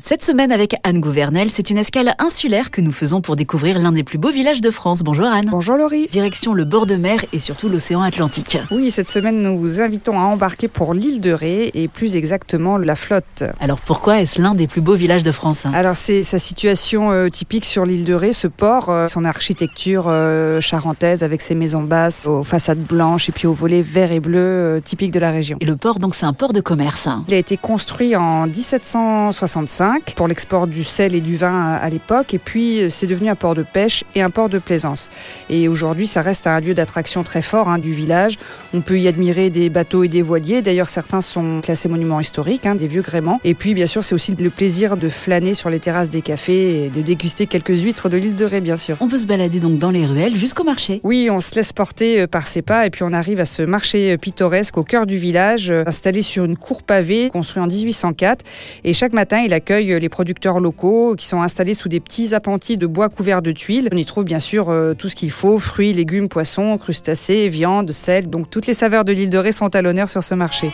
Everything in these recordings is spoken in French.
Cette semaine avec Anne Gouvernel, c'est une escale insulaire que nous faisons pour découvrir l'un des plus beaux villages de France. Bonjour Anne. Bonjour Laurie. Direction le bord de mer et surtout l'océan Atlantique. Oui, cette semaine nous vous invitons à embarquer pour l'île de Ré et plus exactement la flotte. Alors pourquoi est-ce l'un des plus beaux villages de France Alors c'est sa situation euh, typique sur l'île de Ré, ce port, euh, son architecture euh, charentaise avec ses maisons basses aux façades blanches et puis aux volets verts et bleus typiques de la région. Et le port donc c'est un port de commerce. Il a été construit en 1765 pour l'export du sel et du vin à l'époque. Et puis, c'est devenu un port de pêche et un port de plaisance. Et aujourd'hui, ça reste un lieu d'attraction très fort hein, du village. On peut y admirer des bateaux et des voiliers. D'ailleurs, certains sont classés monuments historiques, hein, des vieux gréments. Et puis, bien sûr, c'est aussi le plaisir de flâner sur les terrasses des cafés et de déguster quelques huîtres de l'île de Ré, bien sûr. On peut se balader donc dans les ruelles jusqu'au marché. Oui, on se laisse porter euh, par ses pas et puis on arrive à ce marché euh, pittoresque au cœur du village, euh, installé sur une cour pavée construit en 1804. Et chaque matin, il accueille les producteurs locaux qui sont installés sous des petits appentis de bois couverts de tuiles. On y trouve bien sûr euh, tout ce qu'il faut, fruits, légumes, poissons, crustacés, viande, sel. Donc toutes les saveurs de l'île de Ré sont à l'honneur sur ce marché.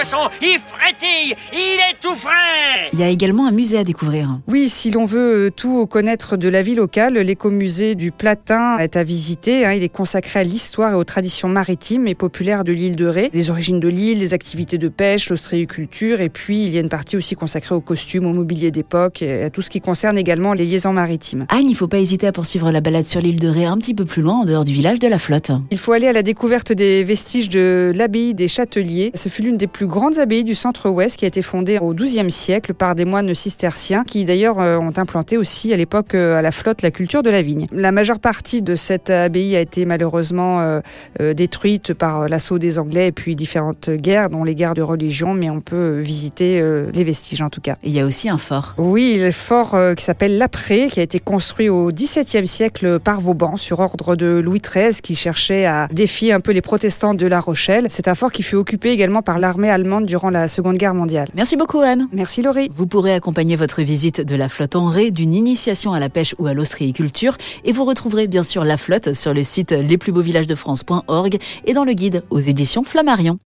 Poisson, il frétille, il est tout frais Il y a également un musée à découvrir. Oui, si l'on veut euh, tout connaître de la vie locale, l'écomusée du Platin est à visiter. Hein. Il est consacré à l'histoire et aux traditions maritimes et populaires de l'île de Ré, les origines de l'île, les activités de pêche, l'ostréiculture, et puis il y a une partie aussi consacrée aux costumes, au mobilier d'époque et à tout ce qui concerne également les liaisons maritimes. Anne, il ne faut pas hésiter à poursuivre la balade sur l'île de Ré un petit peu plus loin, en dehors du village de la flotte. Il faut aller à la découverte des vestiges de l'abbaye des Châteliers. Ce fut l'une des plus grandes abbayes du centre-ouest qui a été fondée au XIIe siècle par des moines cisterciens qui d'ailleurs euh, ont implanté aussi à l'époque euh, à la flotte la culture de la vigne. La majeure partie de cette abbaye a été malheureusement euh, détruite par l'assaut des Anglais et puis différentes guerres, dont les guerres de religion, mais on peut visiter les vestiges en tout cas. il y a aussi un fort. Oui, le fort qui s'appelle l'Apré, qui a été construit au XVIIe siècle par Vauban sur ordre de Louis XIII qui cherchait à défier un peu les protestants de La Rochelle. C'est un fort qui fut occupé également par l'armée allemande durant la Seconde Guerre mondiale. Merci beaucoup Anne. Merci Laurie. Vous pourrez accompagner votre visite de la flotte en Ré d'une initiation à la pêche ou à l'ostréiculture et vous retrouverez bien sûr la flotte sur le site lesplusbeauxvillagesdefrance.org et dans le guide aux éditions Flammarion.